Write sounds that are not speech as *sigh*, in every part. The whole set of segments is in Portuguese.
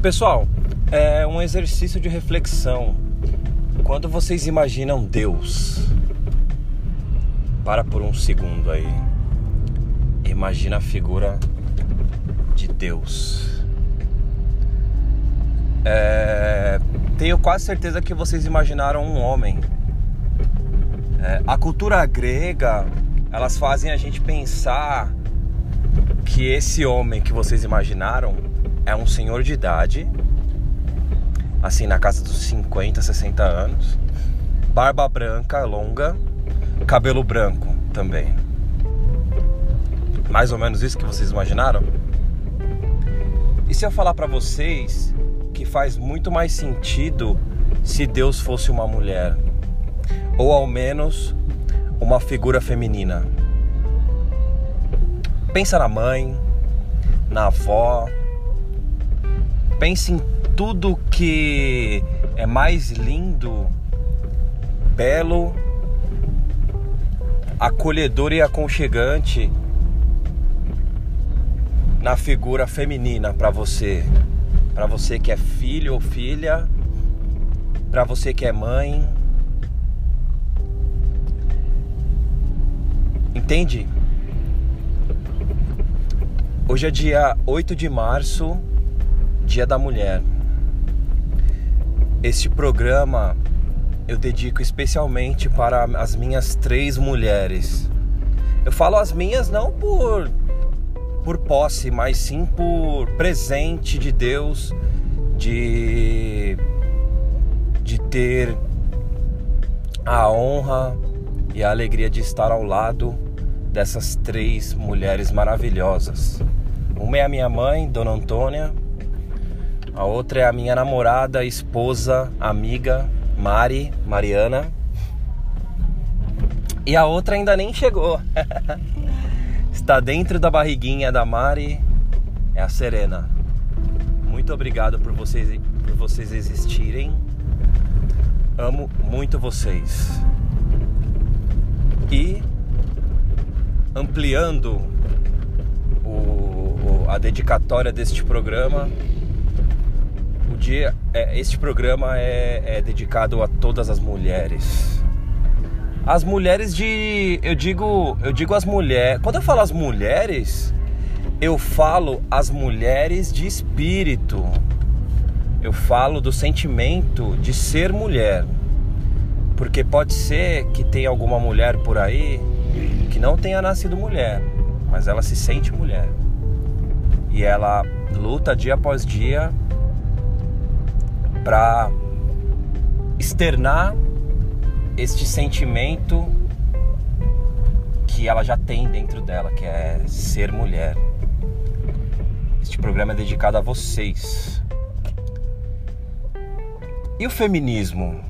Pessoal, é um exercício de reflexão. Quando vocês imaginam Deus, para por um segundo aí. Imagina a figura de Deus. É, tenho quase certeza que vocês imaginaram um homem. É, a cultura grega, elas fazem a gente pensar que esse homem que vocês imaginaram é um senhor de idade, assim na casa dos 50, 60 anos, barba branca, longa, cabelo branco também. Mais ou menos isso que vocês imaginaram? E se eu falar para vocês que faz muito mais sentido se Deus fosse uma mulher, ou ao menos uma figura feminina? Pensa na mãe, na avó, pense em tudo que é mais lindo, belo, acolhedor e aconchegante na figura feminina para você, para você que é filho ou filha, para você que é mãe. Entende? Hoje é dia 8 de março, Dia da Mulher. Este programa eu dedico especialmente para as minhas três mulheres. Eu falo as minhas não por por posse, mas sim por presente de Deus de de ter a honra e a alegria de estar ao lado dessas três mulheres maravilhosas. Uma é a minha mãe, Dona Antônia. A outra é a minha namorada, esposa, amiga, Mari, Mariana. E a outra ainda nem chegou. *laughs* Está dentro da barriguinha da Mari, é a Serena. Muito obrigado por vocês, por vocês existirem. Amo muito vocês. E ampliando o, a dedicatória deste programa. Dia, é, este programa é, é dedicado a todas as mulheres. As mulheres de, eu digo, eu digo as mulheres. Quando eu falo as mulheres, eu falo as mulheres de espírito. Eu falo do sentimento de ser mulher. Porque pode ser que tenha alguma mulher por aí que não tenha nascido mulher, mas ela se sente mulher. E ela luta dia após dia para externar este sentimento que ela já tem dentro dela, que é ser mulher. Este programa é dedicado a vocês. E o feminismo?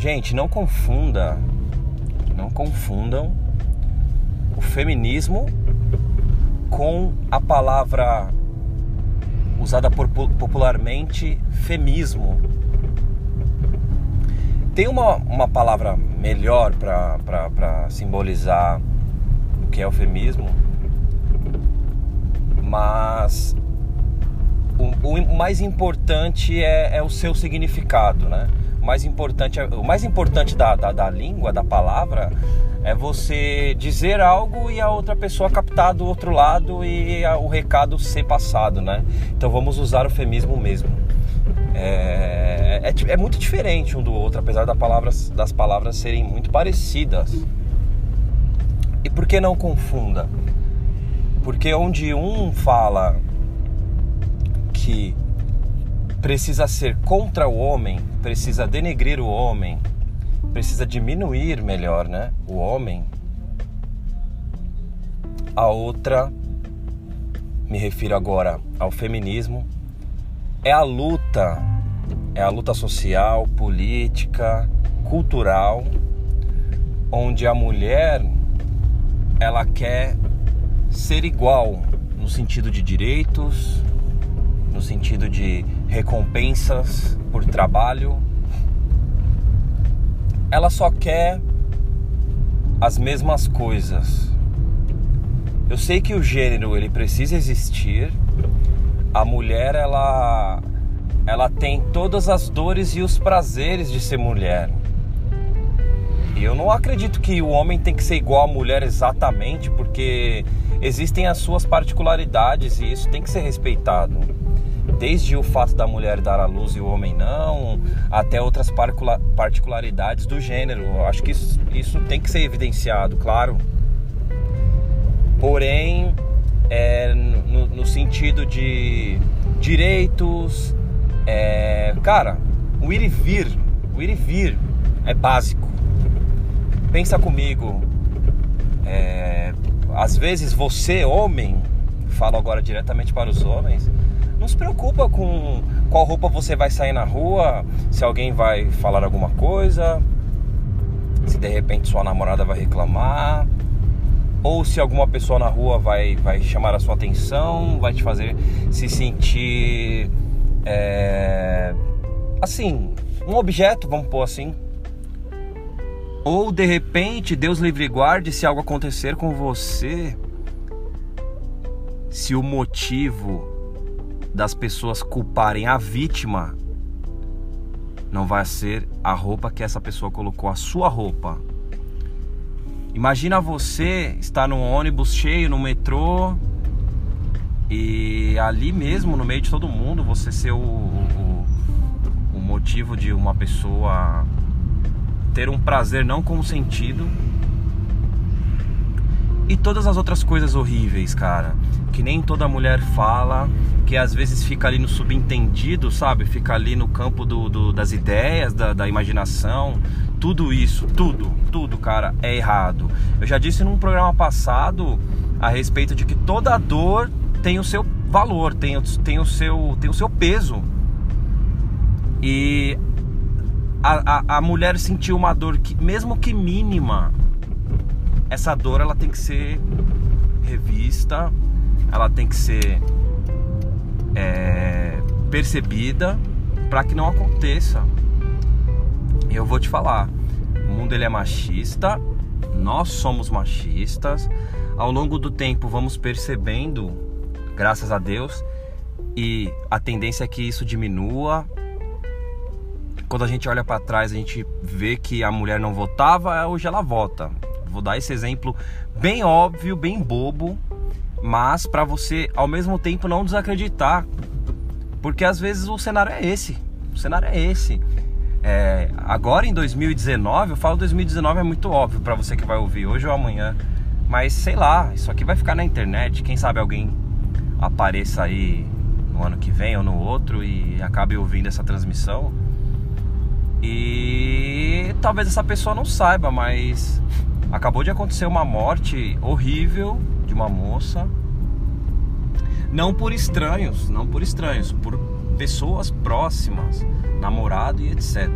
Gente, não confunda não confundam o feminismo com a palavra usada popularmente femismo. Tem uma, uma palavra melhor para simbolizar o que é o feminismo, mas o, o mais importante é, é o seu significado, né? O mais importante, é, o mais importante da, da, da língua, da palavra, é você dizer algo e a outra pessoa captar do outro lado e o recado ser passado, né? Então vamos usar o femismo mesmo. É, é, é, muito diferente um do outro, apesar das palavras, das palavras serem muito parecidas. E por que não confunda? Porque onde um fala que precisa ser contra o homem, precisa denegrir o homem, precisa diminuir melhor, né? O homem. A outra, me refiro agora ao feminismo, é a luta, é a luta social, política, cultural, onde a mulher ela quer ser igual no sentido de direitos, no sentido de recompensas por trabalho. Ela só quer as mesmas coisas. Eu sei que o gênero ele precisa existir, a mulher ela ela tem todas as dores e os prazeres de ser mulher. E eu não acredito que o homem tem que ser igual à mulher exatamente, porque existem as suas particularidades e isso tem que ser respeitado. Desde o fato da mulher dar à luz e o homem não, até outras particularidades do gênero. Eu acho que isso, isso tem que ser evidenciado, claro. Porém, é, no, no sentido de direitos, é, cara, o ir e vir, o ir e vir é básico. Pensa comigo, é, às vezes você, homem, falo agora diretamente para os homens, não se preocupa com qual roupa você vai sair na rua, se alguém vai falar alguma coisa, se de repente sua namorada vai reclamar, ou se alguma pessoa na rua vai, vai chamar a sua atenção, vai te fazer se sentir é, assim, um objeto, vamos pôr assim. Ou de repente, Deus livre guarde se algo acontecer com você, se o motivo das pessoas culparem a vítima não vai ser a roupa que essa pessoa colocou, a sua roupa, Imagina você estar num ônibus cheio, no metrô, e ali mesmo, no meio de todo mundo, você ser o, o, o motivo de uma pessoa ter um prazer não consentido. E todas as outras coisas horríveis, cara. Que nem toda mulher fala, que às vezes fica ali no subentendido, sabe? Fica ali no campo do, do das ideias, da, da imaginação, tudo isso, tudo, tudo, cara, é errado. Eu já disse num programa passado a respeito de que toda dor tem o seu valor, tem, tem, o, seu, tem o seu peso. E a, a, a mulher sentiu uma dor que, mesmo que mínima, essa dor ela tem que ser revista, ela tem que ser é, percebida para que não aconteça eu vou te falar, o mundo ele é machista, nós somos machistas. Ao longo do tempo vamos percebendo, graças a Deus, e a tendência é que isso diminua. Quando a gente olha para trás, a gente vê que a mulher não votava, hoje ela vota. Vou dar esse exemplo bem óbvio, bem bobo, mas para você ao mesmo tempo não desacreditar, porque às vezes o cenário é esse. O cenário é esse. É, agora em 2019, eu falo 2019 é muito óbvio para você que vai ouvir hoje ou amanhã, mas sei lá, isso aqui vai ficar na internet. Quem sabe alguém apareça aí no ano que vem ou no outro e acabe ouvindo essa transmissão. E talvez essa pessoa não saiba, mas acabou de acontecer uma morte horrível de uma moça. Não por estranhos, não por estranhos, por pessoas próximas, namorado e etc.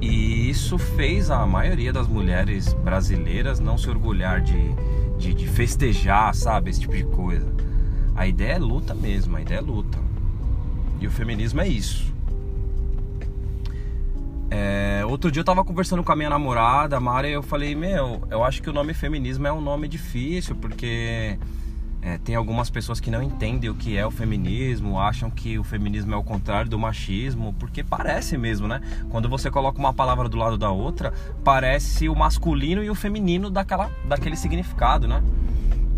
E isso fez a maioria das mulheres brasileiras não se orgulhar de, de, de festejar, sabe? Esse tipo de coisa. A ideia é luta mesmo, a ideia é luta. E o feminismo é isso. É, outro dia eu tava conversando com a minha namorada, a Mara, e eu falei, meu, eu acho que o nome feminismo é um nome difícil, porque é, tem algumas pessoas que não entendem o que é o feminismo, acham que o feminismo é o contrário do machismo, porque parece mesmo, né? Quando você coloca uma palavra do lado da outra, parece o masculino e o feminino daquela, daquele significado, né?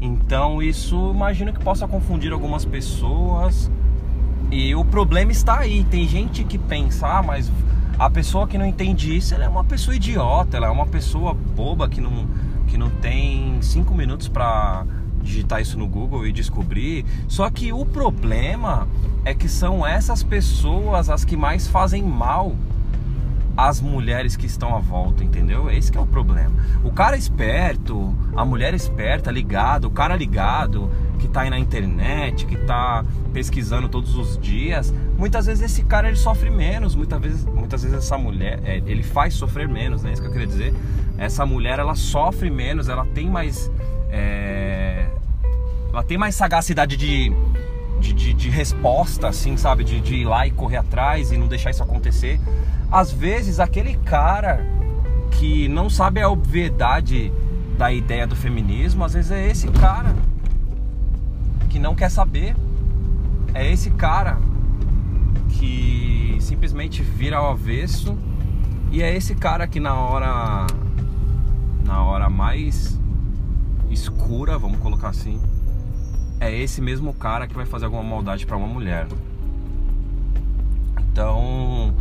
Então isso imagino que possa confundir algumas pessoas. E o problema está aí. Tem gente que pensa, ah, mas a pessoa que não entende isso, ela é uma pessoa idiota, ela é uma pessoa boba que não, que não tem cinco minutos para digitar isso no Google e descobrir. Só que o problema é que são essas pessoas as que mais fazem mal às mulheres que estão à volta, entendeu? Esse é o problema. O cara esperto, a mulher esperta, ligado, o cara ligado, que tá aí na internet, que tá pesquisando todos os dias, muitas vezes esse cara ele sofre menos, muitas vezes, muitas vezes essa mulher, é, ele faz sofrer menos, né? Isso que eu queria dizer. Essa mulher ela sofre menos, ela tem mais é, ela tem mais sagacidade de, de, de, de resposta, assim, sabe? De, de ir lá e correr atrás e não deixar isso acontecer. Às vezes, aquele cara que não sabe a obviedade da ideia do feminismo, às vezes é esse cara que não quer saber. é esse cara que simplesmente vira ao avesso e é esse cara que na hora na hora mais escura, vamos colocar assim, é esse mesmo cara que vai fazer alguma maldade para uma mulher. Então,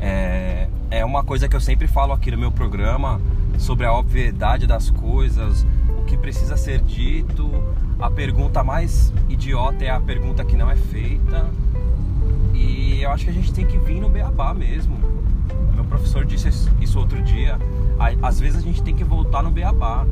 é, é uma coisa que eu sempre falo aqui no meu programa sobre a obviedade das coisas, que precisa ser dito. A pergunta mais idiota é a pergunta que não é feita. E eu acho que a gente tem que vir no beabá mesmo. Meu professor disse isso outro dia. Às vezes a gente tem que voltar no beabá.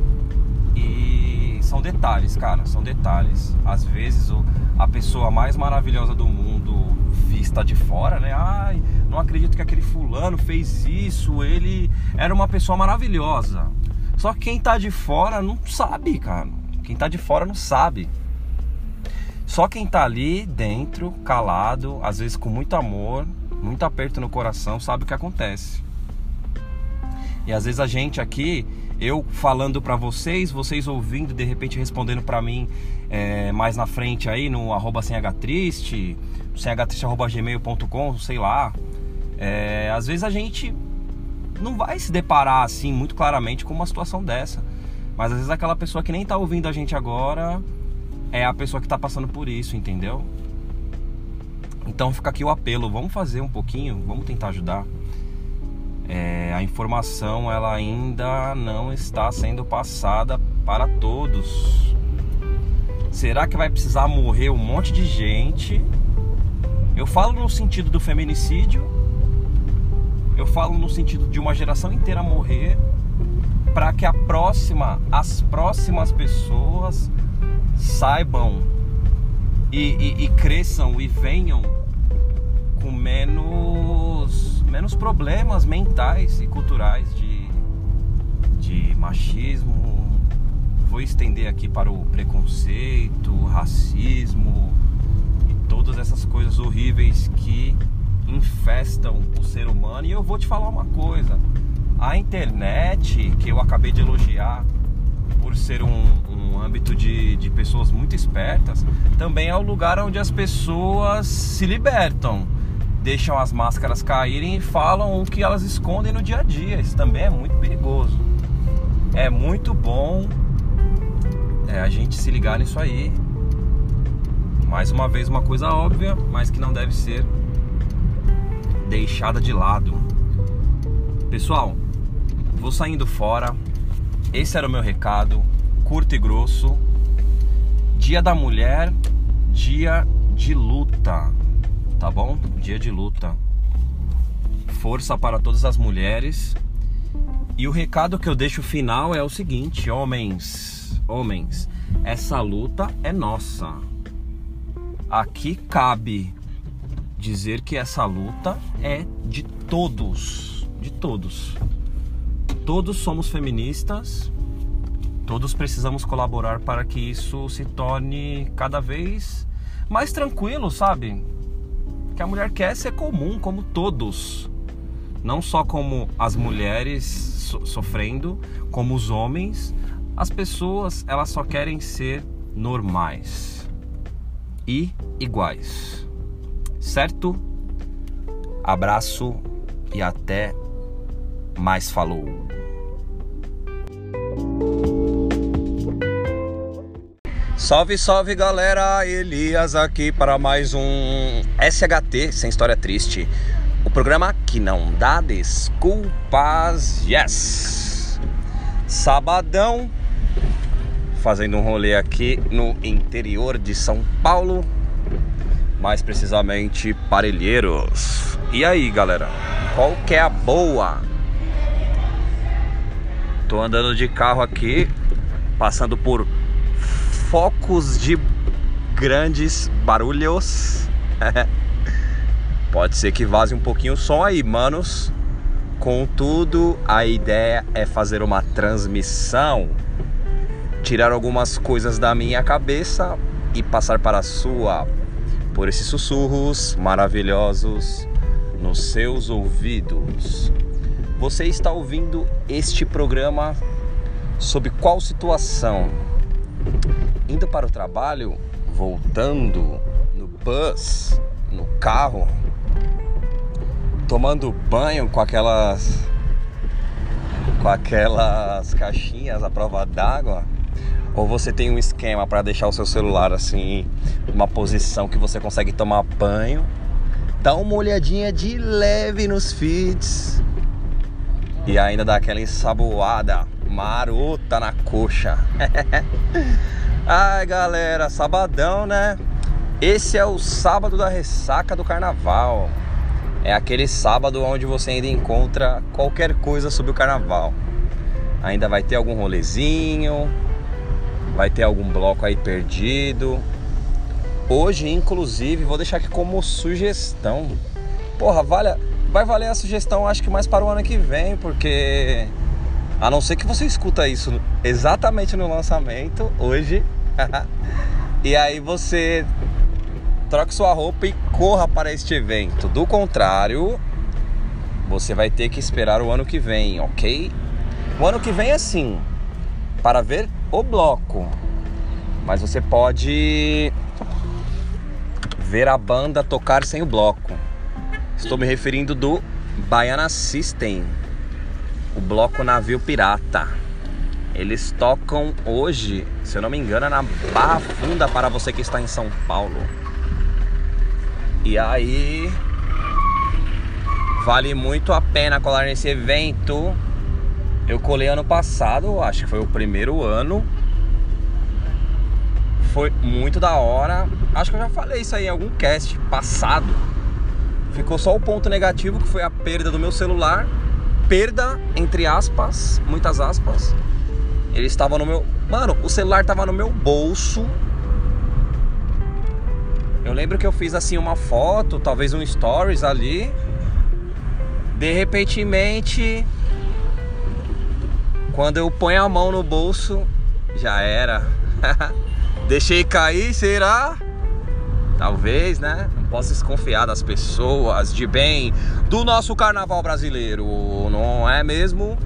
E são detalhes, cara, são detalhes. Às vezes a pessoa mais maravilhosa do mundo vista de fora, né? Ai, não acredito que aquele fulano fez isso, ele era uma pessoa maravilhosa. Só que quem tá de fora não sabe, cara. Quem tá de fora não sabe. Só quem tá ali dentro, calado, às vezes com muito amor, muito aperto no coração, sabe o que acontece. E às vezes a gente aqui, eu falando para vocês, vocês ouvindo, de repente respondendo para mim é, mais na frente aí no arroba sem triste, gmail.com, sei lá. É, às vezes a gente não vai se deparar assim muito claramente com uma situação dessa. Mas às vezes aquela pessoa que nem tá ouvindo a gente agora é a pessoa que tá passando por isso, entendeu? Então fica aqui o apelo, vamos fazer um pouquinho, vamos tentar ajudar. É, a informação ela ainda não está sendo passada para todos. Será que vai precisar morrer um monte de gente eu falo no sentido do feminicídio, eu falo no sentido de uma geração inteira morrer para que a próxima, as próximas pessoas saibam e, e, e, cresçam e venham com menos, menos problemas mentais e culturais de, de machismo. Vou estender aqui para o preconceito, racismo, todas essas coisas horríveis que infestam o ser humano. E eu vou te falar uma coisa: a internet, que eu acabei de elogiar por ser um, um âmbito de, de pessoas muito espertas, também é o lugar onde as pessoas se libertam, deixam as máscaras caírem e falam o que elas escondem no dia a dia. Isso também é muito perigoso. É muito bom é, a gente se ligar nisso aí mais uma vez, uma coisa óbvia, mas que não deve ser deixada de lado. Pessoal, vou saindo fora. Esse era o meu recado, curto e grosso. Dia da Mulher, dia de luta, tá bom? Dia de luta. Força para todas as mulheres. E o recado que eu deixo final é o seguinte, homens, homens, essa luta é nossa Aqui cabe dizer que essa luta é de todos, de todos. Todos somos feministas, todos precisamos colaborar para que isso se torne cada vez mais tranquilo, sabe? Que a mulher quer ser comum, como todos. Não só como as mulheres so sofrendo, como os homens. As pessoas, elas só querem ser normais e iguais. Certo? Abraço e até mais falou. Salve, salve galera! Elias aqui para mais um SHT Sem História Triste. O programa que não dá desculpas. Yes! Sabadão, fazendo um rolê aqui no interior de São Paulo, mais precisamente Parelheiros. E aí, galera, qual que é a boa? Tô andando de carro aqui, passando por focos de grandes barulhos. *laughs* Pode ser que vaze um pouquinho o som aí, manos. Contudo, a ideia é fazer uma transmissão tirar algumas coisas da minha cabeça e passar para a sua por esses sussurros maravilhosos nos seus ouvidos. Você está ouvindo este programa sob qual situação? Indo para o trabalho, voltando no bus, no carro, tomando banho com aquelas com aquelas caixinhas à prova d'água, ou você tem um esquema para deixar o seu celular assim, numa posição que você consegue tomar banho, dá uma olhadinha de leve nos feeds e ainda dá aquela ensaboada marota na coxa. *laughs* Ai, galera, sabadão, né? Esse é o sábado da ressaca do carnaval. É aquele sábado onde você ainda encontra qualquer coisa sobre o carnaval. Ainda vai ter algum rolezinho, vai ter algum bloco aí perdido. Hoje, inclusive, vou deixar aqui como sugestão. Porra, vale, vai valer a sugestão acho que mais para o ano que vem, porque a não ser que você escuta isso exatamente no lançamento hoje. *laughs* e aí você troque sua roupa e corra para este evento. Do contrário, você vai ter que esperar o ano que vem, ok? O ano que vem é sim, para ver o bloco. Mas você pode ver a banda tocar sem o bloco. Estou me referindo do Baiana System, o bloco Navio Pirata. Eles tocam hoje, se eu não me engano, na Barra Funda para você que está em São Paulo. E aí vale muito a pena colar nesse evento. Eu colei ano passado, acho que foi o primeiro ano. Foi muito da hora. Acho que eu já falei isso aí em algum cast passado. Ficou só o ponto negativo que foi a perda do meu celular. Perda entre aspas, muitas aspas. Ele estava no meu, mano, o celular estava no meu bolso eu lembro que eu fiz assim uma foto, talvez um stories ali. De repentemente, quando eu ponho a mão no bolso, já era. *laughs* Deixei cair, será? Talvez, né? Não posso desconfiar das pessoas de bem do nosso carnaval brasileiro, não é mesmo?